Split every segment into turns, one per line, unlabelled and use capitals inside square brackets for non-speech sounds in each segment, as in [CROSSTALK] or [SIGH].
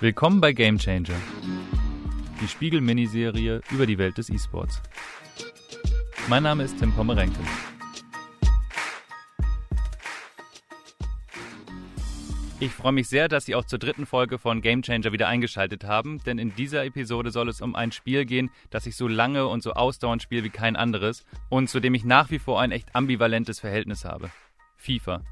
Willkommen bei Game Changer, die Spiegel-Miniserie über die Welt des E-Sports. Mein Name ist Tim Pommerenke. Ich freue mich sehr, dass Sie auch zur dritten Folge von Game Changer wieder eingeschaltet haben, denn in dieser Episode soll es um ein Spiel gehen, das ich so lange und so ausdauernd spiele wie kein anderes und zu dem ich nach wie vor ein echt ambivalentes Verhältnis habe. FIFA.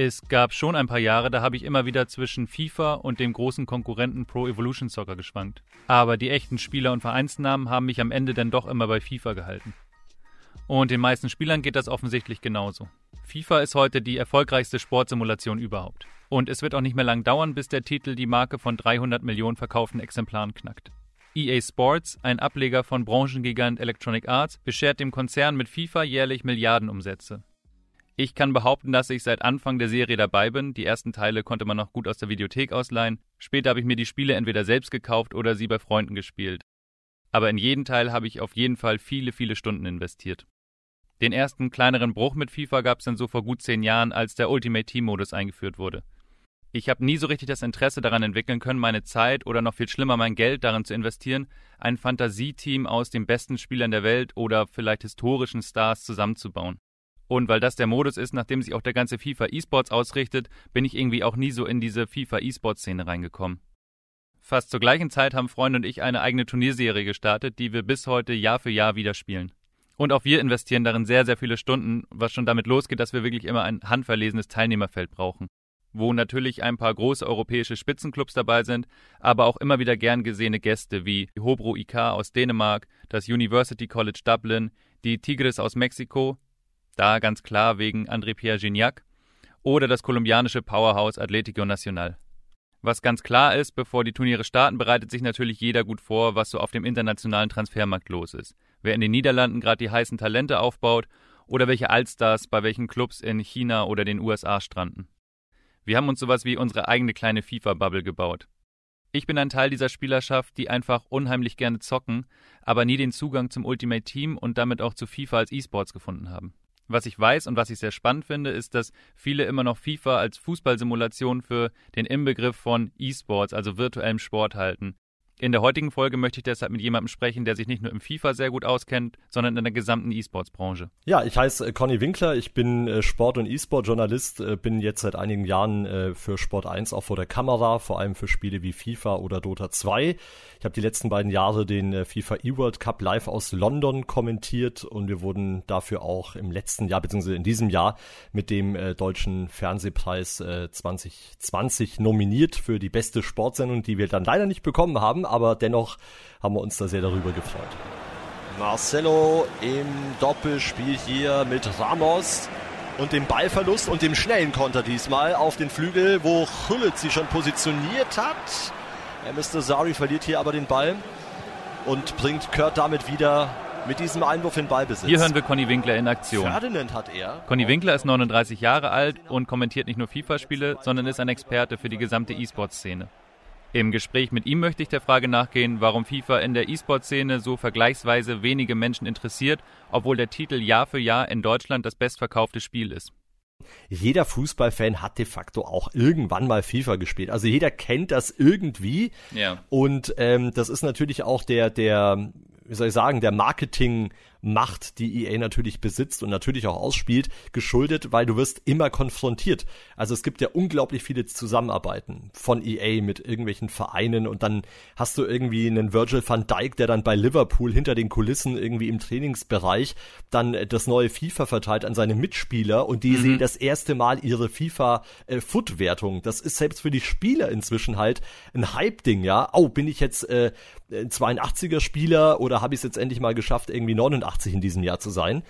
Es gab schon ein paar Jahre, da habe ich immer wieder zwischen FIFA und dem großen Konkurrenten Pro Evolution Soccer geschwankt. Aber die echten Spieler und Vereinsnamen haben mich am Ende dann doch immer bei FIFA gehalten. Und den meisten Spielern geht das offensichtlich genauso. FIFA ist heute die erfolgreichste Sportsimulation überhaupt. Und es wird auch nicht mehr lang dauern, bis der Titel die Marke von 300 Millionen verkauften Exemplaren knackt. EA Sports, ein Ableger von Branchengigant Electronic Arts, beschert dem Konzern mit FIFA jährlich Milliardenumsätze. Ich kann behaupten, dass ich seit Anfang der Serie dabei bin. Die ersten Teile konnte man noch gut aus der Videothek ausleihen. Später habe ich mir die Spiele entweder selbst gekauft oder sie bei Freunden gespielt. Aber in jeden Teil habe ich auf jeden Fall viele, viele Stunden investiert. Den ersten kleineren Bruch mit FIFA gab es dann so vor gut zehn Jahren, als der Ultimate Team Modus eingeführt wurde. Ich habe nie so richtig das Interesse daran entwickeln können, meine Zeit oder noch viel schlimmer mein Geld darin zu investieren, ein Fantasieteam aus den besten Spielern der Welt oder vielleicht historischen Stars zusammenzubauen. Und weil das der Modus ist, nachdem sich auch der ganze FIFA E-Sports ausrichtet, bin ich irgendwie auch nie so in diese FIFA E-Sports-Szene reingekommen. Fast zur gleichen Zeit haben Freunde und ich eine eigene Turnierserie gestartet, die wir bis heute Jahr für Jahr wieder spielen. Und auch wir investieren darin sehr, sehr viele Stunden, was schon damit losgeht, dass wir wirklich immer ein handverlesenes Teilnehmerfeld brauchen. Wo natürlich ein paar große europäische Spitzenclubs dabei sind, aber auch immer wieder gern gesehene Gäste wie Hobro IK aus Dänemark, das University College Dublin, die Tigres aus Mexiko, da ganz klar wegen André-Pierre Gignac oder das kolumbianische Powerhouse Atlético Nacional. Was ganz klar ist, bevor die Turniere starten, bereitet sich natürlich jeder gut vor, was so auf dem internationalen Transfermarkt los ist. Wer in den Niederlanden gerade die heißen Talente aufbaut oder welche Allstars bei welchen Clubs in China oder den USA stranden. Wir haben uns sowas wie unsere eigene kleine FIFA-Bubble gebaut. Ich bin ein Teil dieser Spielerschaft, die einfach unheimlich gerne zocken, aber nie den Zugang zum Ultimate Team und damit auch zu FIFA als E-Sports gefunden haben. Was ich weiß und was ich sehr spannend finde, ist, dass viele immer noch FIFA als Fußballsimulation für den Inbegriff von E-Sports, also virtuellem Sport halten. In der heutigen Folge möchte ich deshalb mit jemandem sprechen, der sich nicht nur im FIFA sehr gut auskennt, sondern in der gesamten E-Sports-Branche.
Ja, ich heiße äh, Conny Winkler, ich bin äh, Sport- und E-Sport-Journalist, äh, bin jetzt seit einigen Jahren für Sport 1 auch vor der Kamera, vor allem für Spiele wie FIFA oder Dota 2. Ich habe die letzten beiden Jahre den FIFA E-World Cup live aus London kommentiert und wir wurden dafür auch im letzten Jahr, beziehungsweise in diesem Jahr, mit dem deutschen Fernsehpreis 2020 nominiert für die beste Sportsendung, die wir dann leider nicht bekommen haben aber dennoch haben wir uns da sehr darüber gefreut.
Marcelo im Doppelspiel hier mit Ramos und dem Ballverlust und dem schnellen Konter diesmal auf den Flügel, wo Hullet sie schon positioniert hat. Er Mr. Sari verliert hier aber den Ball und bringt Kurt damit wieder mit diesem Einwurf in Ballbesitz.
Hier hören wir Conny Winkler in Aktion.
Ferdinand hat er.
Conny Winkler ist 39 Jahre alt und kommentiert nicht nur FIFA-Spiele, sondern ist ein Experte für die gesamte E-Sport-Szene. Im Gespräch mit ihm möchte ich der Frage nachgehen, warum FIFA in der E-Sport-Szene so vergleichsweise wenige Menschen interessiert, obwohl der Titel Jahr für Jahr in Deutschland das bestverkaufte Spiel ist.
Jeder Fußballfan hat de facto auch irgendwann mal FIFA gespielt. Also jeder kennt das irgendwie.
Ja.
Und ähm, das ist natürlich auch der, der, wie soll ich sagen, der Marketing- Macht, die EA natürlich besitzt und natürlich auch ausspielt, geschuldet, weil du wirst immer konfrontiert. Also es gibt ja unglaublich viele Zusammenarbeiten von EA mit irgendwelchen Vereinen und dann hast du irgendwie einen Virgil van Dijk, der dann bei Liverpool hinter den Kulissen irgendwie im Trainingsbereich dann das neue FIFA verteilt an seine Mitspieler und die mhm. sehen das erste Mal ihre FIFA äh. Das ist selbst für die Spieler inzwischen halt ein Hype Ding, ja. Oh, bin ich jetzt äh, 82er Spieler oder habe ich es jetzt endlich mal geschafft irgendwie 89 85 in diesem Jahr zu sein,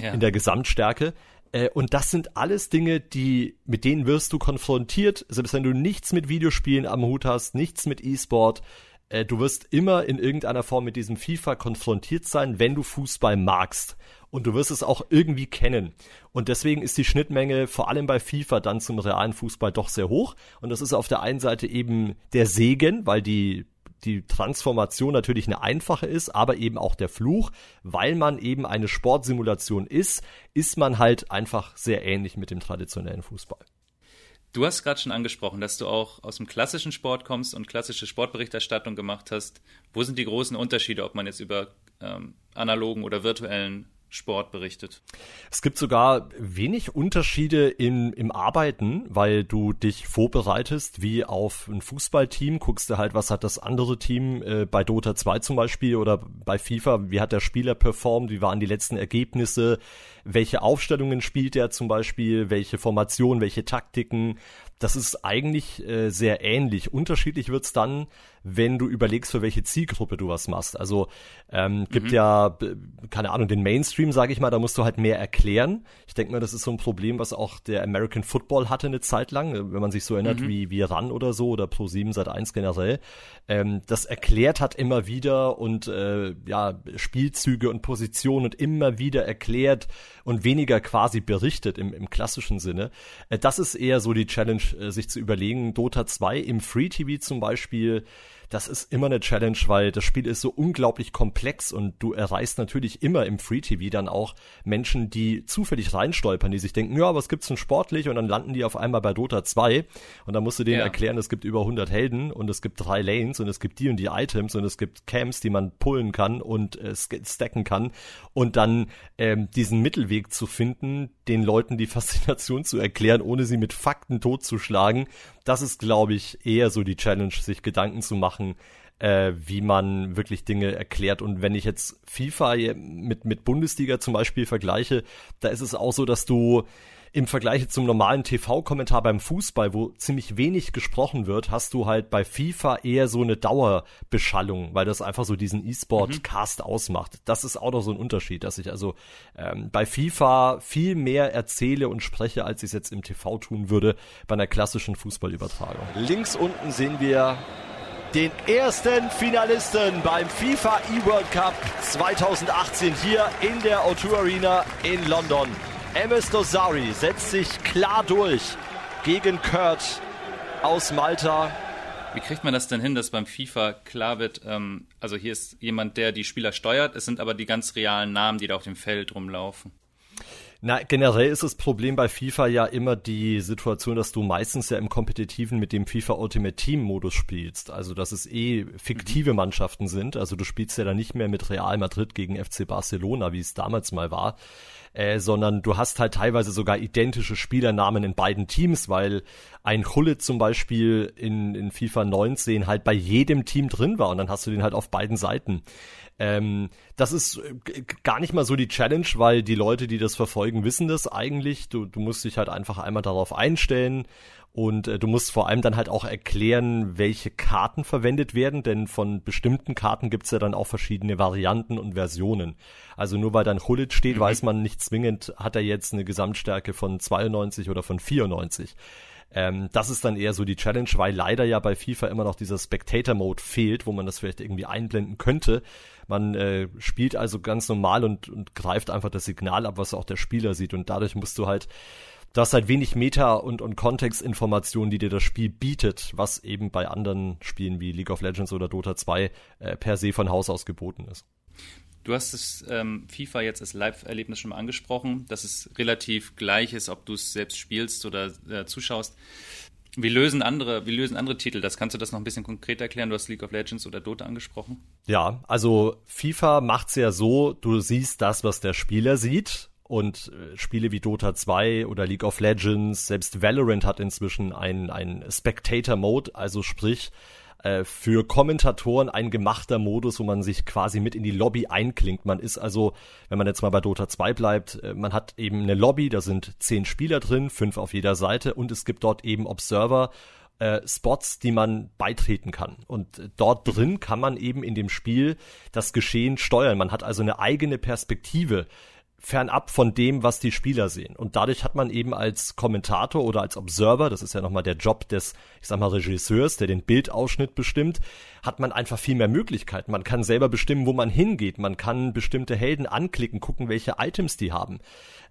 ja. in der Gesamtstärke. Äh, und das sind alles Dinge, die, mit denen wirst du konfrontiert, selbst wenn du nichts mit Videospielen am Hut hast, nichts mit E-Sport. Äh, du wirst immer in irgendeiner Form mit diesem FIFA konfrontiert sein, wenn du Fußball magst. Und du wirst es auch irgendwie kennen. Und deswegen ist die Schnittmenge vor allem bei FIFA dann zum realen Fußball doch sehr hoch. Und das ist auf der einen Seite eben der Segen, weil die die Transformation natürlich eine einfache ist, aber eben auch der Fluch, weil man eben eine Sportsimulation ist, ist man halt einfach sehr ähnlich mit dem traditionellen Fußball.
Du hast gerade schon angesprochen, dass du auch aus dem klassischen Sport kommst und klassische Sportberichterstattung gemacht hast. Wo sind die großen Unterschiede, ob man jetzt über ähm, analogen oder virtuellen Sport berichtet.
Es gibt sogar wenig Unterschiede im, im Arbeiten, weil du dich vorbereitest wie auf ein Fußballteam, guckst du halt, was hat das andere Team äh, bei Dota 2 zum Beispiel oder bei FIFA, wie hat der Spieler performt, wie waren die letzten Ergebnisse, welche Aufstellungen spielt er zum Beispiel, welche Formation, welche Taktiken. Das ist eigentlich äh, sehr ähnlich. Unterschiedlich wird's dann, wenn du überlegst, für welche Zielgruppe du was machst. Also ähm, gibt mhm. ja, keine Ahnung, den Mainstream, sage ich mal, da musst du halt mehr erklären. Ich denke mal, das ist so ein Problem, was auch der American Football hatte eine Zeit lang, wenn man sich so erinnert mhm. wie, wie RAN oder so oder Pro7 seit 1 generell. Ähm, das erklärt hat immer wieder und äh, ja, Spielzüge und Positionen und immer wieder erklärt und weniger quasi berichtet im, im klassischen Sinne. Äh, das ist eher so die Challenge, äh, sich zu überlegen. Dota 2 im Free TV zum Beispiel das ist immer eine Challenge, weil das Spiel ist so unglaublich komplex und du erreichst natürlich immer im Free TV dann auch Menschen, die zufällig reinstolpern, die sich denken, ja, was gibt's denn sportlich? Und dann landen die auf einmal bei Dota 2 und dann musst du denen ja. erklären, es gibt über 100 Helden und es gibt drei Lanes und es gibt die und die Items und es gibt Camps, die man pullen kann und äh, stacken kann und dann ähm, diesen Mittelweg zu finden, den Leuten die Faszination zu erklären, ohne sie mit Fakten totzuschlagen. Das ist, glaube ich, eher so die Challenge, sich Gedanken zu machen, äh, wie man wirklich Dinge erklärt. Und wenn ich jetzt FIFA mit, mit Bundesliga zum Beispiel vergleiche, da ist es auch so, dass du im Vergleich zum normalen TV-Kommentar beim Fußball, wo ziemlich wenig gesprochen wird, hast du halt bei FIFA eher so eine Dauerbeschallung, weil das einfach so diesen E-Sport-Cast mhm. ausmacht. Das ist auch noch so ein Unterschied, dass ich also ähm, bei FIFA viel mehr erzähle und spreche, als ich es jetzt im TV tun würde bei einer klassischen Fußballübertragung.
Links unten sehen wir den ersten Finalisten beim FIFA E-World Cup 2018 hier in der O2 Arena in London. Emes Dosari setzt sich klar durch gegen Kurt aus Malta.
Wie kriegt man das denn hin, dass beim FIFA klar wird, ähm, also hier ist jemand, der die Spieler steuert, es sind aber die ganz realen Namen, die da auf dem Feld rumlaufen?
Na, generell ist das Problem bei FIFA ja immer die Situation, dass du meistens ja im Kompetitiven mit dem FIFA Ultimate Team Modus spielst. Also, dass es eh fiktive mhm. Mannschaften sind. Also, du spielst ja dann nicht mehr mit Real Madrid gegen FC Barcelona, wie es damals mal war äh, sondern du hast halt teilweise sogar identische Spielernamen in beiden Teams, weil ein Hullet zum Beispiel in, in FIFA 19 halt bei jedem Team drin war und dann hast du den halt auf beiden Seiten. Ähm, das ist äh, gar nicht mal so die Challenge, weil die Leute, die das verfolgen, wissen das eigentlich. Du, du musst dich halt einfach einmal darauf einstellen und äh, du musst vor allem dann halt auch erklären, welche Karten verwendet werden, denn von bestimmten Karten gibt's ja dann auch verschiedene Varianten und Versionen. Also nur weil dann Hullet steht, mhm. weiß man nicht zwingend, hat er jetzt eine Gesamtstärke von 92 oder von 94. Ähm, das ist dann eher so die Challenge, weil leider ja bei FIFA immer noch dieser Spectator-Mode fehlt, wo man das vielleicht irgendwie einblenden könnte. Man äh, spielt also ganz normal und, und greift einfach das Signal ab, was auch der Spieler sieht. Und dadurch musst du halt du hast halt wenig Meta- und, und Kontextinformationen, die dir das Spiel bietet, was eben bei anderen Spielen wie League of Legends oder Dota 2 äh, per se von Haus aus geboten ist.
Du hast das ähm, FIFA jetzt als Live-Erlebnis schon mal angesprochen, dass es relativ gleich ist, ob du es selbst spielst oder äh, zuschaust. Wie lösen andere, wie lösen andere Titel das? Kannst du das noch ein bisschen konkret erklären? Du hast League of Legends oder Dota angesprochen.
Ja, also FIFA macht's ja so, du siehst das, was der Spieler sieht und äh, Spiele wie Dota 2 oder League of Legends, selbst Valorant hat inzwischen ein, ein Spectator-Mode, also sprich äh, für Kommentatoren ein gemachter Modus, wo man sich quasi mit in die Lobby einklingt. Man ist also, wenn man jetzt mal bei Dota 2 bleibt, äh, man hat eben eine Lobby, da sind zehn Spieler drin, fünf auf jeder Seite und es gibt dort eben Observer, äh, Spots, die man beitreten kann. Und dort drin kann man eben in dem Spiel das Geschehen steuern. Man hat also eine eigene Perspektive fernab von dem, was die Spieler sehen. Und dadurch hat man eben als Kommentator oder als Observer, das ist ja nochmal der Job des, ich sag mal, Regisseurs, der den Bildausschnitt bestimmt, hat man einfach viel mehr Möglichkeiten. Man kann selber bestimmen, wo man hingeht. Man kann bestimmte Helden anklicken, gucken, welche Items die haben.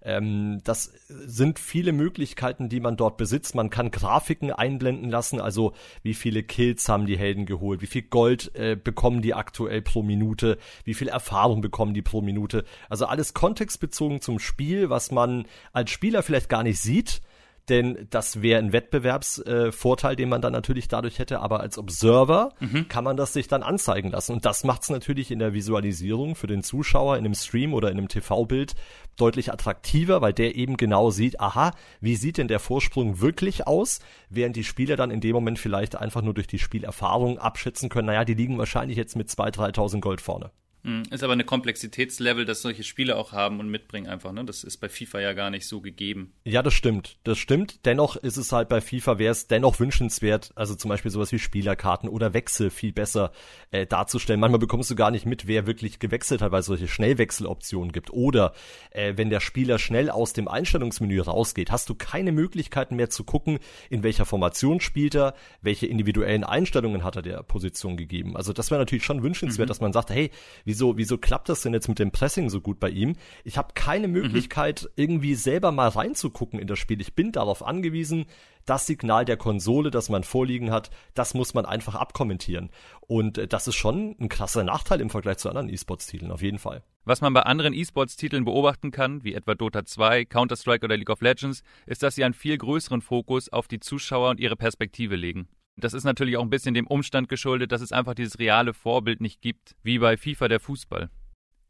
Ähm, das sind viele Möglichkeiten, die man dort besitzt. Man kann Grafiken einblenden lassen, also wie viele Kills haben die Helden geholt, wie viel Gold äh, bekommen die aktuell pro Minute, wie viel Erfahrung bekommen die pro Minute. Also alles kontextbezogen zum Spiel, was man als Spieler vielleicht gar nicht sieht, denn das wäre ein Wettbewerbsvorteil, äh, den man dann natürlich dadurch hätte, aber als Observer mhm. kann man das sich dann anzeigen lassen und das macht es natürlich in der Visualisierung für den Zuschauer in einem Stream oder in einem TV-Bild deutlich attraktiver, weil der eben genau sieht, aha, wie sieht denn der Vorsprung wirklich aus, während die Spieler dann in dem Moment vielleicht einfach nur durch die Spielerfahrung abschätzen können, naja, die liegen wahrscheinlich jetzt mit 2.000, 3.000 Gold vorne.
Hm, ist aber eine Komplexitätslevel, das solche Spiele auch haben und mitbringen einfach, ne? Das ist bei FIFA ja gar nicht so gegeben.
Ja, das stimmt. Das stimmt. Dennoch ist es halt bei FIFA, wäre es dennoch wünschenswert, also zum Beispiel sowas wie Spielerkarten oder Wechsel viel besser äh, darzustellen. Manchmal bekommst du gar nicht mit, wer wirklich gewechselt hat, weil es solche Schnellwechseloptionen gibt. Oder äh, wenn der Spieler schnell aus dem Einstellungsmenü rausgeht, hast du keine Möglichkeiten mehr zu gucken, in welcher Formation spielt er, welche individuellen Einstellungen hat er der Position gegeben. Also das wäre natürlich schon wünschenswert, mhm. dass man sagt, hey, wie wieso, wieso klappt das denn jetzt mit dem Pressing so gut bei ihm? Ich habe keine Möglichkeit, mhm. irgendwie selber mal reinzugucken in das Spiel. Ich bin darauf angewiesen, das Signal der Konsole, das man vorliegen hat, das muss man einfach abkommentieren. Und äh, das ist schon ein krasser Nachteil im Vergleich zu anderen E-Sports-Titeln, auf jeden Fall.
Was man bei anderen E-Sports-Titeln beobachten kann, wie etwa Dota 2, Counter-Strike oder League of Legends, ist, dass sie einen viel größeren Fokus auf die Zuschauer und ihre Perspektive legen. Das ist natürlich auch ein bisschen dem Umstand geschuldet, dass es einfach dieses reale Vorbild nicht gibt, wie bei FIFA der Fußball.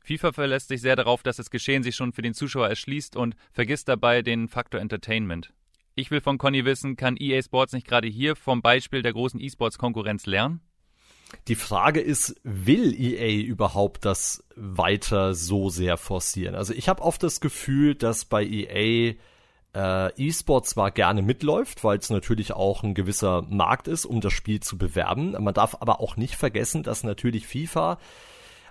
FIFA verlässt sich sehr darauf, dass das Geschehen sich schon für den Zuschauer erschließt und vergisst dabei den Faktor Entertainment. Ich will von Conny wissen, kann EA Sports nicht gerade hier vom Beispiel der großen E-Sports-Konkurrenz lernen?
Die Frage ist, will EA überhaupt das weiter so sehr forcieren? Also ich habe oft das Gefühl, dass bei EA äh, E-Sport zwar gerne mitläuft, weil es natürlich auch ein gewisser Markt ist, um das Spiel zu bewerben. Man darf aber auch nicht vergessen, dass natürlich FIFA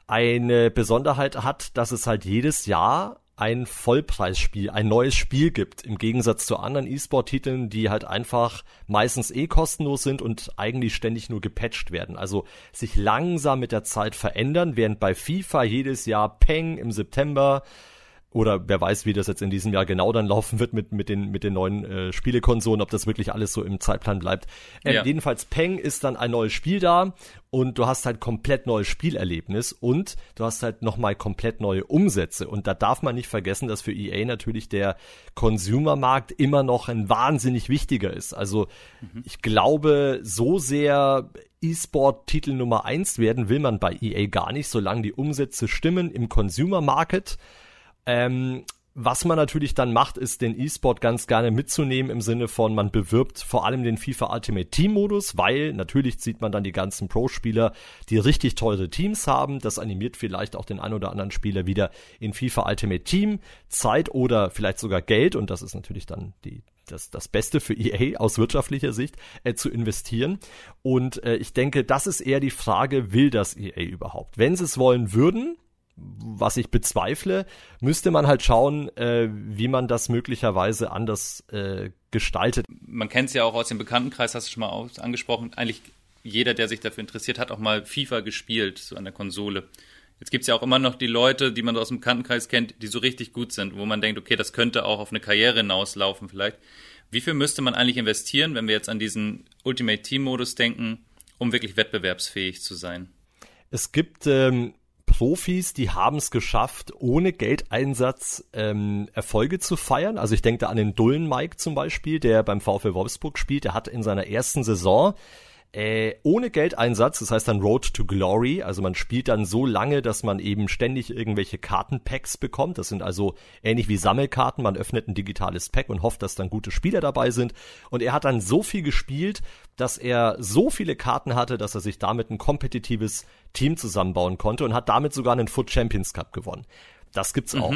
eine Besonderheit hat, dass es halt jedes Jahr ein Vollpreisspiel, ein neues Spiel gibt, im Gegensatz zu anderen E-Sport-Titeln, die halt einfach meistens eh kostenlos sind und eigentlich ständig nur gepatcht werden. Also sich langsam mit der Zeit verändern, während bei FIFA jedes Jahr Peng im September oder wer weiß, wie das jetzt in diesem Jahr genau dann laufen wird mit, mit, den, mit den neuen äh, Spielekonsolen, ob das wirklich alles so im Zeitplan bleibt. Ähm, ja. Jedenfalls Peng ist dann ein neues Spiel da und du hast halt komplett neues Spielerlebnis und du hast halt nochmal komplett neue Umsätze. Und da darf man nicht vergessen, dass für EA natürlich der Consumermarkt immer noch ein wahnsinnig wichtiger ist. Also mhm. ich glaube, so sehr E-Sport-Titel Nummer eins werden will man bei EA gar nicht, solange die Umsätze stimmen im Consumer Market ähm, was man natürlich dann macht, ist den E-Sport ganz gerne mitzunehmen im Sinne von, man bewirbt vor allem den FIFA Ultimate Team Modus, weil natürlich sieht man dann die ganzen Pro-Spieler, die richtig teure Teams haben. Das animiert vielleicht auch den ein oder anderen Spieler wieder in FIFA Ultimate Team Zeit oder vielleicht sogar Geld und das ist natürlich dann die das, das Beste für EA aus wirtschaftlicher Sicht äh, zu investieren. Und äh, ich denke, das ist eher die Frage, will das EA überhaupt? Wenn sie es wollen würden, was ich bezweifle, müsste man halt schauen, äh, wie man das möglicherweise anders äh, gestaltet.
Man kennt es ja auch aus dem Bekanntenkreis, hast du schon mal angesprochen. Eigentlich jeder, der sich dafür interessiert, hat auch mal FIFA gespielt, so an der Konsole. Jetzt gibt's ja auch immer noch die Leute, die man aus dem Bekanntenkreis kennt, die so richtig gut sind, wo man denkt, okay, das könnte auch auf eine Karriere hinauslaufen vielleicht. Wie viel müsste man eigentlich investieren, wenn wir jetzt an diesen Ultimate Team Modus denken, um wirklich wettbewerbsfähig zu sein?
Es gibt ähm, Profis, die haben es geschafft, ohne Geldeinsatz ähm, Erfolge zu feiern. Also ich denke da an den Dullen Mike zum Beispiel, der beim VfL Wolfsburg spielt. Der hat in seiner ersten Saison äh, ohne Geldeinsatz, das heißt dann Road to Glory, also man spielt dann so lange, dass man eben ständig irgendwelche Kartenpacks bekommt. Das sind also ähnlich wie Sammelkarten, man öffnet ein digitales Pack und hofft, dass dann gute Spieler dabei sind. Und er hat dann so viel gespielt, dass er so viele Karten hatte, dass er sich damit ein kompetitives Team zusammenbauen konnte und hat damit sogar einen Foot Champions Cup gewonnen. Das gibt's mhm. auch.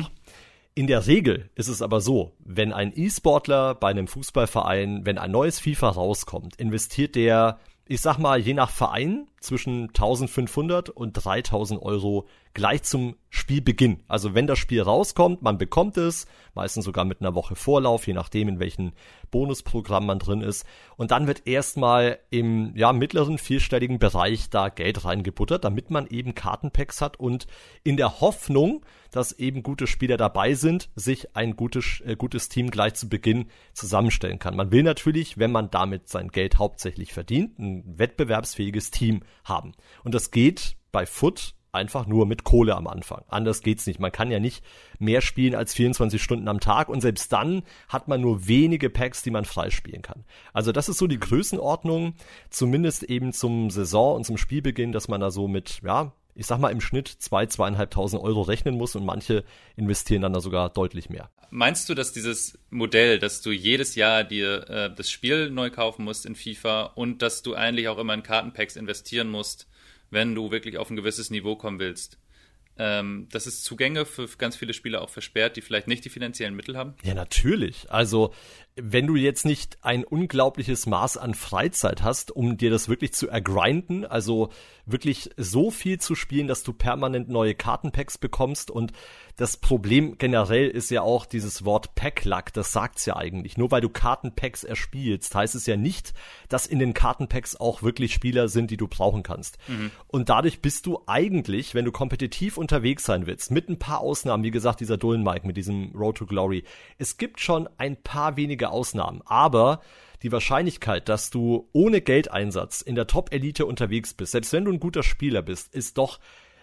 In der Regel ist es aber so, wenn ein E-Sportler bei einem Fußballverein, wenn ein neues FIFA rauskommt, investiert der ich sag mal, je nach Verein zwischen 1500 und 3000 Euro gleich zum Spielbeginn. Also wenn das Spiel rauskommt, man bekommt es, meistens sogar mit einer Woche Vorlauf, je nachdem in welchem Bonusprogramm man drin ist. Und dann wird erstmal im ja, mittleren vierstelligen Bereich da Geld reingebuttert, damit man eben Kartenpacks hat und in der Hoffnung, dass eben gute Spieler dabei sind, sich ein gutes, äh, gutes Team gleich zu Beginn zusammenstellen kann. Man will natürlich, wenn man damit sein Geld hauptsächlich verdient, ein wettbewerbsfähiges Team haben. Und das geht bei Foot Einfach nur mit Kohle am Anfang. Anders geht's nicht. Man kann ja nicht mehr spielen als 24 Stunden am Tag und selbst dann hat man nur wenige Packs, die man freispielen kann. Also das ist so die Größenordnung, zumindest eben zum Saison und zum Spielbeginn, dass man da so mit, ja, ich sag mal im Schnitt zwei, zweieinhalbtausend Euro rechnen muss und manche investieren dann da sogar deutlich mehr.
Meinst du, dass dieses Modell, dass du jedes Jahr dir äh, das Spiel neu kaufen musst in FIFA und dass du eigentlich auch immer in Kartenpacks investieren musst, wenn du wirklich auf ein gewisses Niveau kommen willst. Ähm, das ist Zugänge für ganz viele Spieler auch versperrt, die vielleicht nicht die finanziellen Mittel haben?
Ja, natürlich. Also wenn du jetzt nicht ein unglaubliches Maß an Freizeit hast, um dir das wirklich zu ergrinden, also wirklich so viel zu spielen, dass du permanent neue Kartenpacks bekommst und das Problem generell ist ja auch dieses Wort Packluck, das sagt's ja eigentlich. Nur weil du Kartenpacks erspielst, heißt es ja nicht, dass in den Kartenpacks auch wirklich Spieler sind, die du brauchen kannst. Mhm. Und dadurch bist du eigentlich, wenn du kompetitiv unterwegs sein willst, mit ein paar Ausnahmen, wie gesagt, dieser Dullen Mike mit diesem Road to Glory, es gibt schon ein paar wenige Ausnahmen. Aber die Wahrscheinlichkeit, dass du ohne Geldeinsatz in der Top-Elite unterwegs bist, selbst wenn du ein guter Spieler bist, ist doch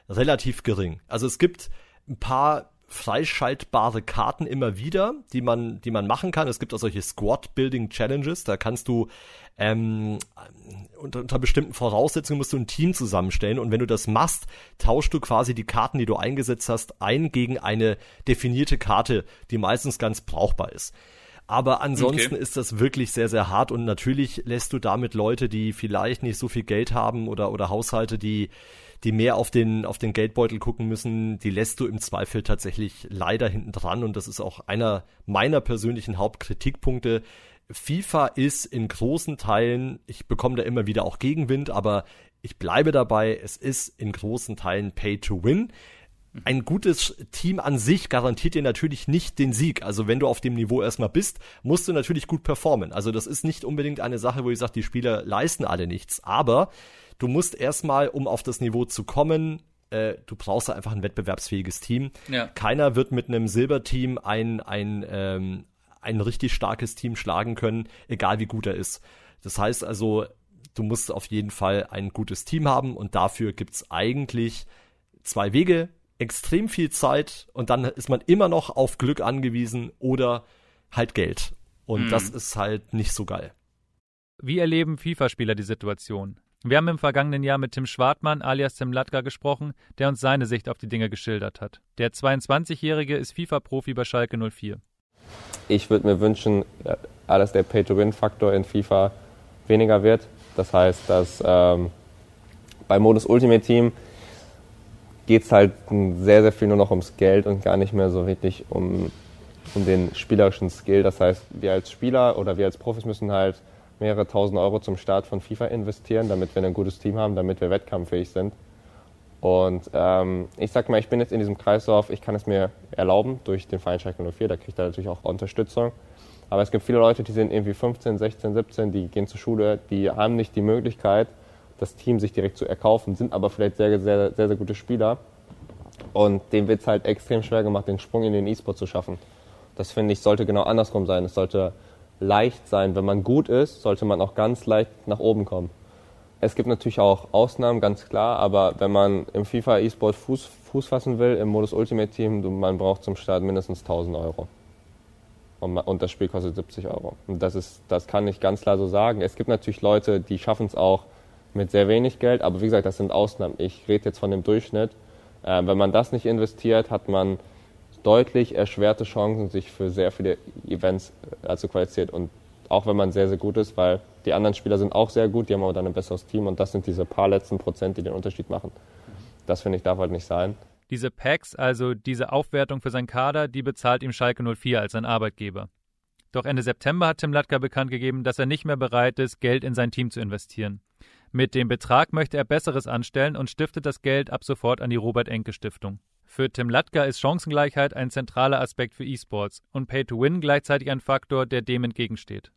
relativ gering. Also es gibt ein paar freischaltbare Karten immer wieder, die man, die man machen kann. Es gibt auch solche Squad-Building-Challenges. Da kannst du ähm, unter, unter bestimmten Voraussetzungen musst du ein Team zusammenstellen und wenn du das machst, tauschst du quasi die Karten, die du eingesetzt hast, ein gegen eine definierte Karte, die meistens ganz brauchbar ist. Aber ansonsten okay. ist das wirklich sehr, sehr hart und natürlich lässt du damit Leute, die vielleicht nicht so viel Geld haben oder, oder Haushalte, die, die mehr auf den, auf den Geldbeutel gucken müssen, die lässt du im Zweifel tatsächlich leider hinten dran und das ist auch einer meiner persönlichen Hauptkritikpunkte. FIFA ist in großen Teilen, ich bekomme da immer wieder auch Gegenwind, aber ich bleibe dabei, es ist in großen Teilen Pay to Win ein gutes Team an sich garantiert dir natürlich nicht den Sieg. Also wenn du auf dem Niveau erstmal bist, musst du natürlich gut performen. Also das ist nicht unbedingt eine Sache, wo ich sage, die Spieler leisten alle nichts. Aber du musst erstmal, um auf das Niveau zu kommen, äh, du brauchst einfach ein wettbewerbsfähiges Team. Ja. Keiner wird mit einem Silberteam ein, ein, ähm, ein richtig starkes Team schlagen können, egal wie gut er ist. Das heißt also, du musst auf jeden Fall ein gutes Team haben und dafür gibt's eigentlich zwei Wege extrem viel Zeit und dann ist man immer noch auf Glück angewiesen oder halt Geld. Und mhm. das ist halt nicht so geil.
Wie erleben FIFA-Spieler die Situation? Wir haben im vergangenen Jahr mit Tim Schwartmann alias Tim Latka gesprochen, der uns seine Sicht auf die Dinge geschildert hat. Der 22-Jährige ist FIFA-Profi bei Schalke 04.
Ich würde mir wünschen, dass der Pay-to-Win-Faktor in FIFA weniger wird. Das heißt, dass ähm, bei Modus Ultimate Team geht es halt sehr, sehr viel nur noch ums Geld und gar nicht mehr so wirklich um, um den spielerischen Skill. Das heißt, wir als Spieler oder wir als Profis müssen halt mehrere tausend Euro zum Start von FIFA investieren, damit wir ein gutes Team haben, damit wir wettkampffähig sind. Und ähm, ich sag mal, ich bin jetzt in diesem Kreislauf, ich kann es mir erlauben durch den Verein Schalke 04, da kriegt er natürlich auch Unterstützung. Aber es gibt viele Leute, die sind irgendwie 15, 16, 17, die gehen zur Schule, die haben nicht die Möglichkeit, das Team sich direkt zu erkaufen, sind aber vielleicht sehr, sehr, sehr, sehr gute Spieler. Und dem wird es halt extrem schwer gemacht, den Sprung in den E-Sport zu schaffen. Das finde ich, sollte genau andersrum sein. Es sollte leicht sein. Wenn man gut ist, sollte man auch ganz leicht nach oben kommen. Es gibt natürlich auch Ausnahmen, ganz klar, aber wenn man im FIFA E-Sport Fuß, Fuß fassen will, im Modus Ultimate Team, man braucht zum Start mindestens 1000 Euro. Und, und das Spiel kostet 70 Euro. Und das ist, das kann ich ganz klar so sagen. Es gibt natürlich Leute, die schaffen es auch, mit sehr wenig Geld. Aber wie gesagt, das sind Ausnahmen. Ich rede jetzt von dem Durchschnitt. Äh, wenn man das nicht investiert, hat man deutlich erschwerte Chancen, sich für sehr viele Events äh, zu qualifizieren. Und auch wenn man sehr, sehr gut ist, weil die anderen Spieler sind auch sehr gut, die haben aber dann ein besseres Team und das sind diese paar letzten Prozent, die den Unterschied machen. Das finde ich darf halt nicht sein.
Diese Packs, also diese Aufwertung für seinen Kader, die bezahlt ihm Schalke 04 als sein Arbeitgeber. Doch Ende September hat Tim Latka bekannt gegeben, dass er nicht mehr bereit ist, Geld in sein Team zu investieren. Mit dem Betrag möchte er Besseres anstellen und stiftet das Geld ab sofort an die Robert-Enke-Stiftung. Für Tim Latka ist Chancengleichheit ein zentraler Aspekt für E-Sports und Pay-to-Win gleichzeitig ein Faktor, der dem entgegensteht.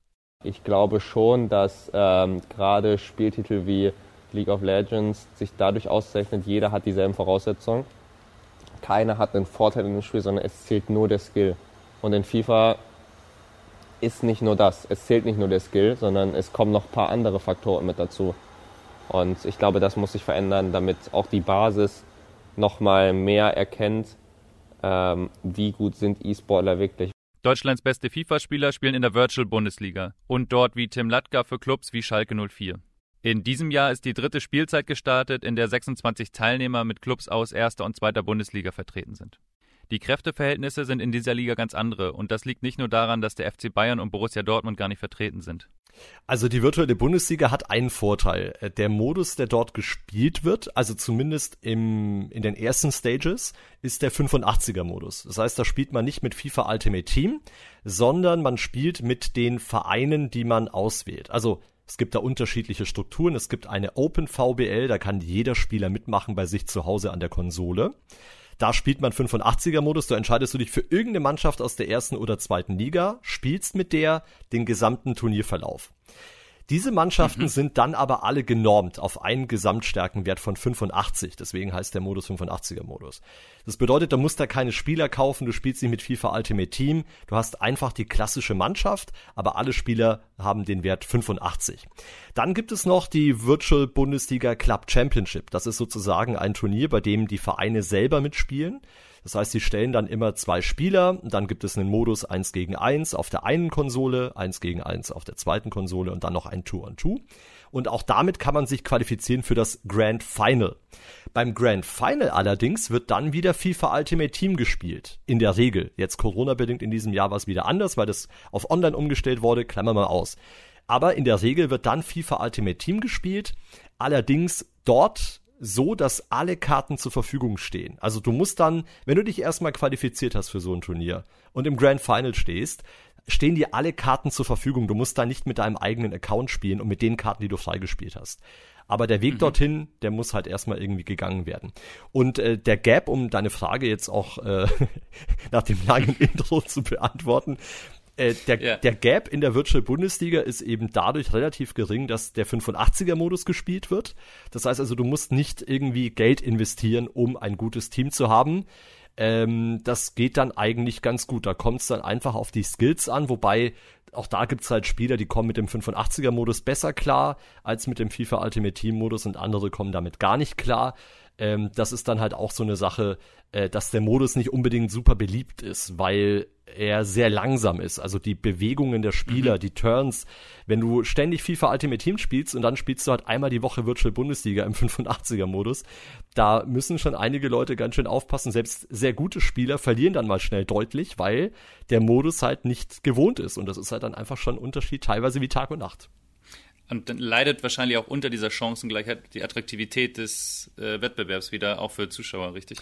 Ich glaube schon, dass ähm, gerade Spieltitel wie League of Legends sich dadurch auszeichnet, jeder hat dieselben Voraussetzungen. Keiner hat einen Vorteil in dem Spiel, sondern es zählt nur der Skill. Und in FIFA ist nicht nur das. Es zählt nicht nur der Skill, sondern es kommen noch ein paar andere Faktoren mit dazu. Und ich glaube, das muss sich verändern, damit auch die Basis nochmal mehr erkennt, ähm, wie gut sind E-Sportler wirklich.
Deutschlands beste FIFA-Spieler spielen in der Virtual Bundesliga und dort wie Tim Latka für Clubs wie Schalke 04. In diesem Jahr ist die dritte Spielzeit gestartet, in der 26 Teilnehmer mit Clubs aus erster und zweiter Bundesliga vertreten sind. Die Kräfteverhältnisse sind in dieser Liga ganz andere und das liegt nicht nur daran, dass der FC Bayern und Borussia Dortmund gar nicht vertreten sind.
Also die virtuelle Bundesliga hat einen Vorteil. Der Modus, der dort gespielt wird, also zumindest im, in den ersten Stages, ist der 85er Modus. Das heißt, da spielt man nicht mit FIFA Ultimate Team, sondern man spielt mit den Vereinen, die man auswählt. Also es gibt da unterschiedliche Strukturen. Es gibt eine Open VBL, da kann jeder Spieler mitmachen bei sich zu Hause an der Konsole. Da spielt man 85er Modus. Da entscheidest du dich für irgendeine Mannschaft aus der ersten oder zweiten Liga, spielst mit der den gesamten Turnierverlauf. Diese Mannschaften mhm. sind dann aber alle genormt auf einen Gesamtstärkenwert von 85. Deswegen heißt der Modus 85er Modus. Das bedeutet, du musst da keine Spieler kaufen, du spielst nicht mit FIFA Ultimate Team. Du hast einfach die klassische Mannschaft, aber alle Spieler haben den Wert 85. Dann gibt es noch die Virtual Bundesliga Club Championship. Das ist sozusagen ein Turnier, bei dem die Vereine selber mitspielen. Das heißt, sie stellen dann immer zwei Spieler, dann gibt es einen Modus 1 gegen 1 auf der einen Konsole, 1 gegen 1 auf der zweiten Konsole und dann noch ein Two-on-Two. Und auch damit kann man sich qualifizieren für das Grand Final. Beim Grand Final allerdings wird dann wieder FIFA Ultimate Team gespielt. In der Regel. Jetzt Corona-bedingt in diesem Jahr war es wieder anders, weil das auf Online umgestellt wurde. Klammer mal aus. Aber in der Regel wird dann FIFA Ultimate Team gespielt. Allerdings dort so, dass alle Karten zur Verfügung stehen. Also du musst dann, wenn du dich erstmal qualifiziert hast für so ein Turnier und im Grand Final stehst, stehen dir alle Karten zur Verfügung. Du musst da nicht mit deinem eigenen Account spielen und mit den Karten, die du freigespielt hast. Aber der Weg mhm. dorthin, der muss halt erstmal irgendwie gegangen werden. Und äh, der Gap, um deine Frage jetzt auch äh, [LAUGHS] nach dem langen [LAUGHS] Intro zu beantworten, äh, der, ja. der Gap in der Virtual Bundesliga ist eben dadurch relativ gering, dass der 85er-Modus gespielt wird. Das heißt also, du musst nicht irgendwie Geld investieren, um ein gutes Team zu haben. Ähm, das geht dann eigentlich ganz gut. Da kommt es dann einfach auf die Skills an, wobei auch da gibt es halt Spieler, die kommen mit dem 85er-Modus besser klar als mit dem FIFA Ultimate Team-Modus und andere kommen damit gar nicht klar. Ähm, das ist dann halt auch so eine Sache, äh, dass der Modus nicht unbedingt super beliebt ist, weil er sehr langsam ist. Also die Bewegungen der Spieler, mhm. die Turns. Wenn du ständig FIFA Ultimate Team spielst und dann spielst du halt einmal die Woche Virtual Bundesliga im [LAUGHS] 85er Modus, da müssen schon einige Leute ganz schön aufpassen. Selbst sehr gute Spieler verlieren dann mal schnell deutlich, weil der Modus halt nicht gewohnt ist. Und das ist halt dann einfach schon ein Unterschied, teilweise wie Tag und Nacht.
Und dann leidet wahrscheinlich auch unter dieser Chancengleichheit die Attraktivität des äh, Wettbewerbs wieder, auch für Zuschauer, richtig?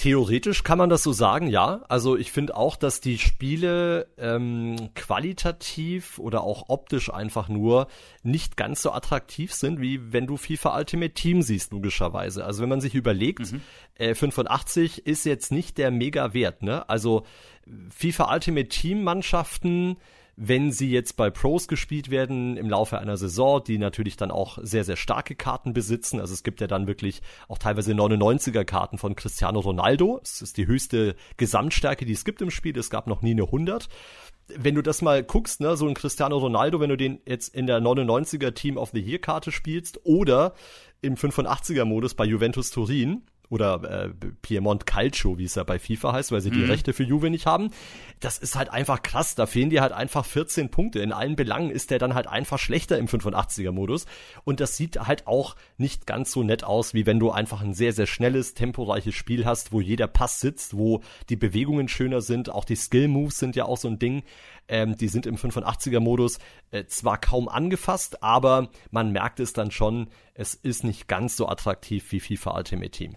Theoretisch kann man das so sagen, ja. Also ich finde auch, dass die Spiele ähm, qualitativ oder auch optisch einfach nur nicht ganz so attraktiv sind, wie wenn du FIFA Ultimate Team siehst, logischerweise. Also wenn man sich überlegt, mhm. äh, 85 ist jetzt nicht der Mega-Wert, ne? Also FIFA Ultimate Team Mannschaften wenn sie jetzt bei Pros gespielt werden im Laufe einer Saison, die natürlich dann auch sehr, sehr starke Karten besitzen. Also es gibt ja dann wirklich auch teilweise 99er Karten von Cristiano Ronaldo. Es ist die höchste Gesamtstärke, die es gibt im Spiel. Es gab noch nie eine 100 wenn du das mal guckst, ne, so ein Cristiano Ronaldo, wenn du den jetzt in der 99er Team of the Year Karte spielst oder im 85er Modus bei Juventus Turin, oder äh, Piemont Calcio, wie es ja bei FIFA heißt, weil sie die mhm. Rechte für Juve nicht haben. Das ist halt einfach krass. Da fehlen dir halt einfach 14 Punkte. In allen Belangen ist der dann halt einfach schlechter im 85er-Modus. Und das sieht halt auch nicht ganz so nett aus, wie wenn du einfach ein sehr, sehr schnelles, temporeiches Spiel hast, wo jeder Pass sitzt, wo die Bewegungen schöner sind. Auch die Skill-Moves sind ja auch so ein Ding. Ähm, die sind im 85er-Modus äh, zwar kaum angefasst, aber man merkt es dann schon, es ist nicht ganz so attraktiv wie FIFA Ultimate Team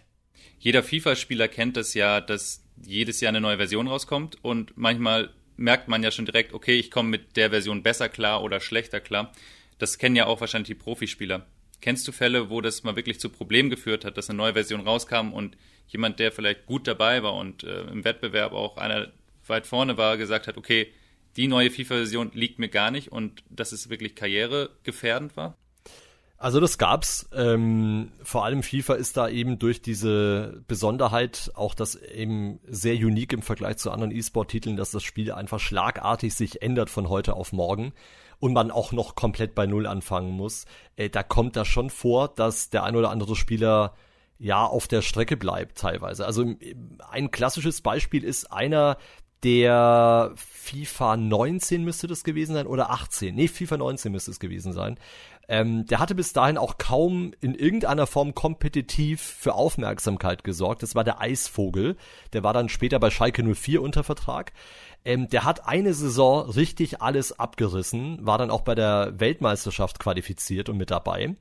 jeder FIFA-Spieler kennt das ja, dass jedes Jahr eine neue Version rauskommt und manchmal merkt man ja schon direkt, okay, ich komme mit der Version besser klar oder schlechter klar. Das kennen ja auch wahrscheinlich die Profispieler. Kennst du Fälle, wo das mal wirklich zu Problemen geführt hat, dass eine neue Version rauskam und jemand, der vielleicht gut dabei war und äh, im Wettbewerb auch einer weit vorne war, gesagt hat, okay, die neue FIFA-Version liegt mir gar nicht und dass es wirklich karrieregefährdend war?
Also das gab's. Ähm, vor allem FIFA ist da eben durch diese Besonderheit auch das eben sehr unique im Vergleich zu anderen E-Sport-Titeln, dass das Spiel einfach schlagartig sich ändert von heute auf morgen und man auch noch komplett bei Null anfangen muss. Äh, da kommt da schon vor, dass der ein oder andere Spieler ja auf der Strecke bleibt teilweise. Also ein klassisches Beispiel ist einer, der FIFA 19 müsste das gewesen sein oder 18. Nee, FIFA 19 müsste es gewesen sein. Ähm, der hatte bis dahin auch kaum in irgendeiner Form kompetitiv für Aufmerksamkeit gesorgt. Das war der Eisvogel. Der war dann später bei Schalke 04 unter Vertrag. Ähm, der hat eine Saison richtig alles abgerissen, war dann auch bei der Weltmeisterschaft qualifiziert und mit dabei.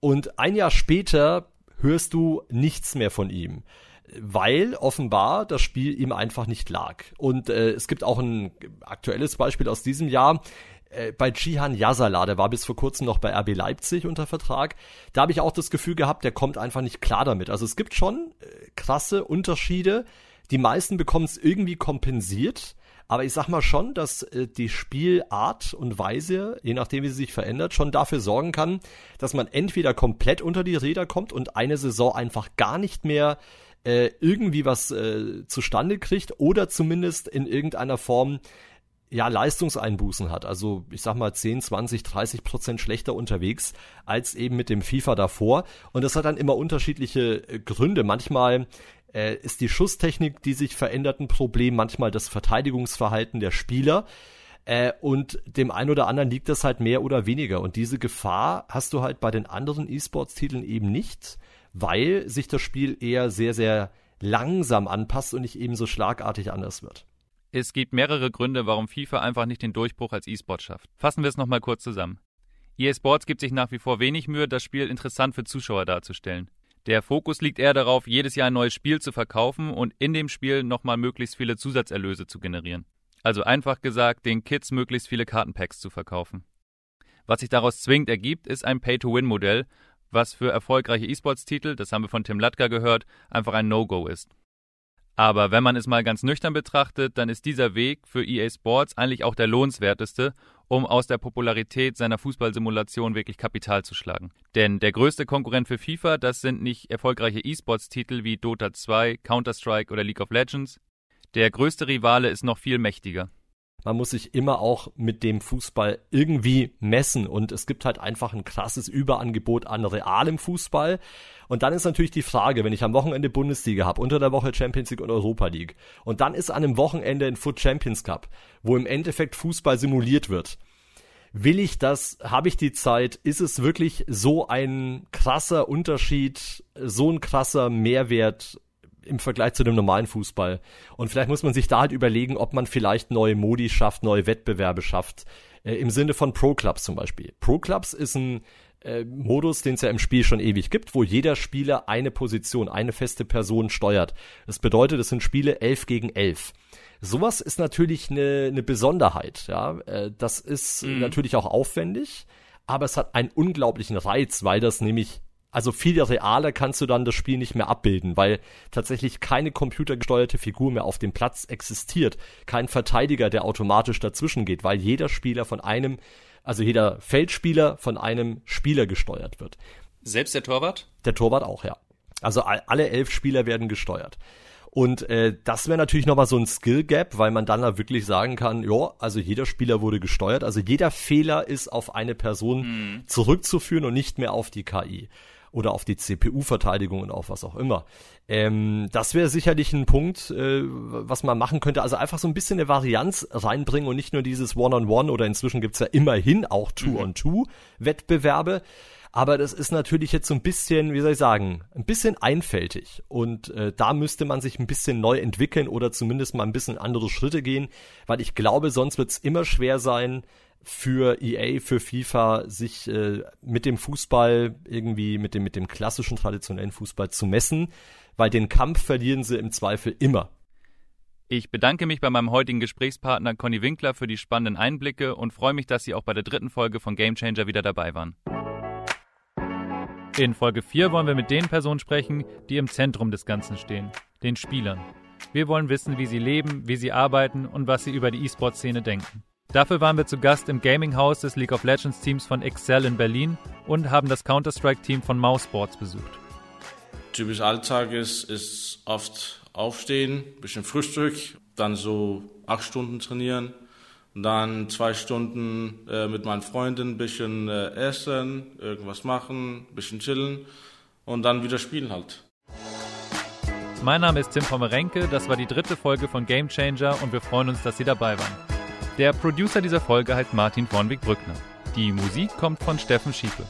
Und ein Jahr später hörst du nichts mehr von ihm weil offenbar das Spiel ihm einfach nicht lag. Und äh, es gibt auch ein aktuelles Beispiel aus diesem Jahr äh, bei Cihan Yazala, der war bis vor kurzem noch bei RB Leipzig unter Vertrag. Da habe ich auch das Gefühl gehabt, der kommt einfach nicht klar damit. Also es gibt schon äh, krasse Unterschiede. Die meisten bekommen es irgendwie kompensiert. Aber ich sag mal schon, dass äh, die Spielart und Weise, je nachdem wie sie sich verändert, schon dafür sorgen kann, dass man entweder komplett unter die Räder kommt und eine Saison einfach gar nicht mehr äh, irgendwie was äh, zustande kriegt oder zumindest in irgendeiner Form ja, Leistungseinbußen hat. Also ich sag mal 10, 20, 30 Prozent schlechter unterwegs als eben mit dem FIFA davor. Und das hat dann immer unterschiedliche äh, Gründe. Manchmal äh, ist die Schusstechnik, die sich verändert, ein Problem, manchmal das Verteidigungsverhalten der Spieler. Äh, und dem einen oder anderen liegt das halt mehr oder weniger. Und diese Gefahr hast du halt bei den anderen E-Sports-Titeln eben nicht, weil sich das Spiel eher sehr, sehr langsam anpasst und nicht eben so schlagartig anders wird.
Es gibt mehrere Gründe, warum FIFA einfach nicht den Durchbruch als E-Sport schafft. Fassen wir es nochmal kurz zusammen. EA Sports gibt sich nach wie vor wenig Mühe, das Spiel interessant für Zuschauer darzustellen. Der Fokus liegt eher darauf, jedes Jahr ein neues Spiel zu verkaufen und in dem Spiel nochmal möglichst viele Zusatzerlöse zu generieren. Also einfach gesagt, den Kids möglichst viele Kartenpacks zu verkaufen. Was sich daraus zwingend ergibt, ist ein Pay-to-Win-Modell, was für erfolgreiche E-Sports-Titel, das haben wir von Tim Latka gehört, einfach ein No-Go ist. Aber wenn man es mal ganz nüchtern betrachtet, dann ist dieser Weg für EA Sports eigentlich auch der lohnenswerteste, um aus der Popularität seiner Fußballsimulation wirklich Kapital zu schlagen. Denn der größte Konkurrent für FIFA, das sind nicht erfolgreiche E-Sports-Titel wie Dota 2, Counter-Strike oder League of Legends. Der größte Rivale ist noch viel mächtiger
man muss sich immer auch mit dem Fußball irgendwie messen und es gibt halt einfach ein krasses Überangebot an realem Fußball. Und dann ist natürlich die Frage, wenn ich am Wochenende Bundesliga habe, unter der Woche Champions League und Europa League und dann ist an einem Wochenende ein Foot Champions Cup, wo im Endeffekt Fußball simuliert wird. Will ich das? Habe ich die Zeit? Ist es wirklich so ein krasser Unterschied, so ein krasser Mehrwert im Vergleich zu dem normalen Fußball. Und vielleicht muss man sich da halt überlegen, ob man vielleicht neue Modi schafft, neue Wettbewerbe schafft. Äh, Im Sinne von Pro Clubs zum Beispiel. Pro Clubs ist ein äh, Modus, den es ja im Spiel schon ewig gibt, wo jeder Spieler eine Position, eine feste Person steuert. Das bedeutet, es sind Spiele 11 gegen 11. Sowas ist natürlich eine, eine Besonderheit. Ja, äh, das ist mhm. natürlich auch aufwendig, aber es hat einen unglaublichen Reiz, weil das nämlich also viel realer kannst du dann das Spiel nicht mehr abbilden, weil tatsächlich keine computergesteuerte Figur mehr auf dem Platz existiert. Kein Verteidiger, der automatisch dazwischen geht, weil jeder Spieler von einem, also jeder Feldspieler von einem Spieler gesteuert wird.
Selbst der Torwart?
Der Torwart auch, ja. Also alle elf Spieler werden gesteuert. Und äh, das wäre natürlich nochmal so ein Skill Gap, weil man dann da wirklich sagen kann, ja, also jeder Spieler wurde gesteuert, also jeder Fehler ist auf eine Person mhm. zurückzuführen und nicht mehr auf die KI oder auf die CPU-Verteidigung und auf was auch immer. Ähm, das wäre sicherlich ein Punkt, äh, was man machen könnte. Also einfach so ein bisschen eine Varianz reinbringen und nicht nur dieses One-on-One -on -One oder inzwischen gibt's ja immerhin auch Two-on-Two-Wettbewerbe. Aber das ist natürlich jetzt so ein bisschen, wie soll ich sagen, ein bisschen einfältig. Und äh, da müsste man sich ein bisschen neu entwickeln oder zumindest mal ein bisschen andere Schritte gehen, weil ich glaube, sonst wird's immer schwer sein, für EA, für FIFA, sich äh, mit dem Fußball irgendwie, mit dem, mit dem klassischen traditionellen Fußball zu messen, weil den Kampf verlieren sie im Zweifel immer.
Ich bedanke mich bei meinem heutigen Gesprächspartner Conny Winkler für die spannenden Einblicke und freue mich, dass Sie auch bei der dritten Folge von Game Changer wieder dabei waren. In Folge 4 wollen wir mit den Personen sprechen, die im Zentrum des Ganzen stehen, den Spielern. Wir wollen wissen, wie sie leben, wie sie arbeiten und was sie über die E-Sport-Szene denken. Dafür waren wir zu Gast im Gaming-Haus des League of Legends Teams von Excel in Berlin und haben das Counter-Strike-Team von Mousesports besucht.
Typisch Alltag ist, ist oft aufstehen, bisschen Frühstück, dann so acht Stunden trainieren, dann zwei Stunden äh, mit meinen Freunden bisschen äh, essen, irgendwas machen, bisschen chillen und dann wieder spielen halt.
Mein Name ist Tim Pommerenke, das war die dritte Folge von Game Changer und wir freuen uns, dass Sie dabei waren. Der Producer dieser Folge heißt Martin Vornweg-Brückner. Die Musik kommt von Steffen Schiepe.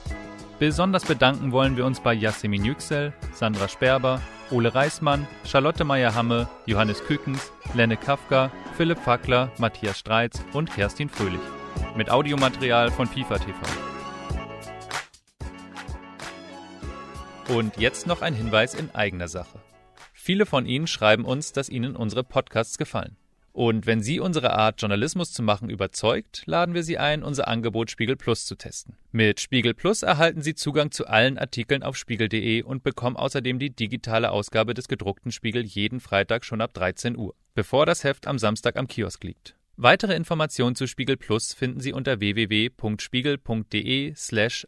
Besonders bedanken wollen wir uns bei Yasemin Yüksel, Sandra Sperber, Ole Reismann, Charlotte Meyer-Hamme, Johannes Kükens, Lenne Kafka, Philipp Fackler, Matthias Streitz und Kerstin Fröhlich. Mit Audiomaterial von FIFA TV. Und jetzt noch ein Hinweis in eigener Sache. Viele von Ihnen schreiben uns, dass Ihnen unsere Podcasts gefallen. Und wenn Sie unsere Art, Journalismus zu machen, überzeugt, laden wir Sie ein, unser Angebot Spiegel Plus zu testen. Mit Spiegel Plus erhalten Sie Zugang zu allen Artikeln auf spiegel.de und bekommen außerdem die digitale Ausgabe des gedruckten Spiegel jeden Freitag schon ab 13 Uhr, bevor das Heft am Samstag am Kiosk liegt. Weitere Informationen zu Spiegel Plus finden Sie unter www.spiegel.de/abo. slash